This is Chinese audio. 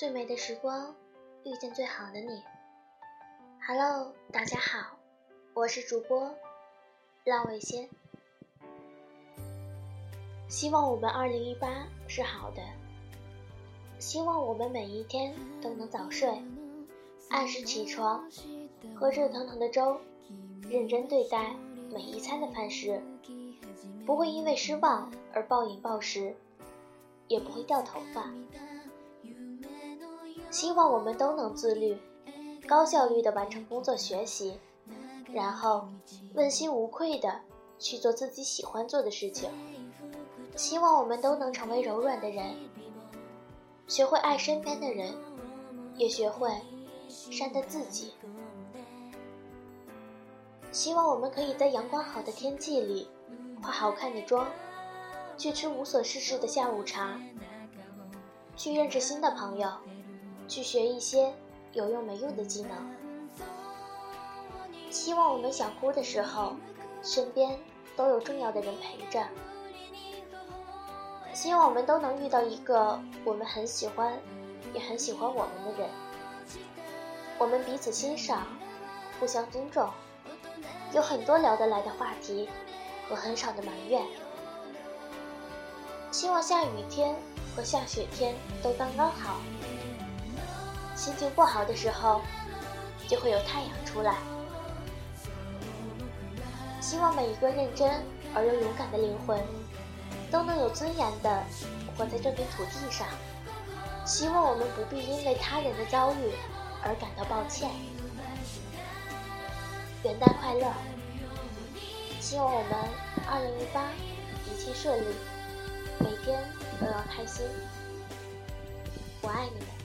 最美的时光，遇见最好的你。Hello，大家好，我是主播浪尾仙。希望我们二零一八是好的，希望我们每一天都能早睡，按时起床，喝热腾腾的粥，认真对待每一餐的饭食，不会因为失望而暴饮暴食，也不会掉头发。希望我们都能自律，高效率的完成工作学习，然后问心无愧的去做自己喜欢做的事情。希望我们都能成为柔软的人，学会爱身边的人，也学会善待自己。希望我们可以在阳光好的天气里，化好看的妆，去吃无所事事的下午茶，去认识新的朋友。去学一些有用没用的技能。希望我们想哭的时候，身边都有重要的人陪着。希望我们都能遇到一个我们很喜欢，也很喜欢我们的人。我们彼此欣赏，互相尊重，有很多聊得来的话题，和很少的埋怨。希望下雨天和下雪天都刚刚好。心情不好的时候，就会有太阳出来。希望每一个认真而又勇敢的灵魂，都能有尊严的活在这片土地上。希望我们不必因为他人的遭遇而感到抱歉。元旦快乐！希望我们二零一八一切顺利，每天都要开心。我爱你们。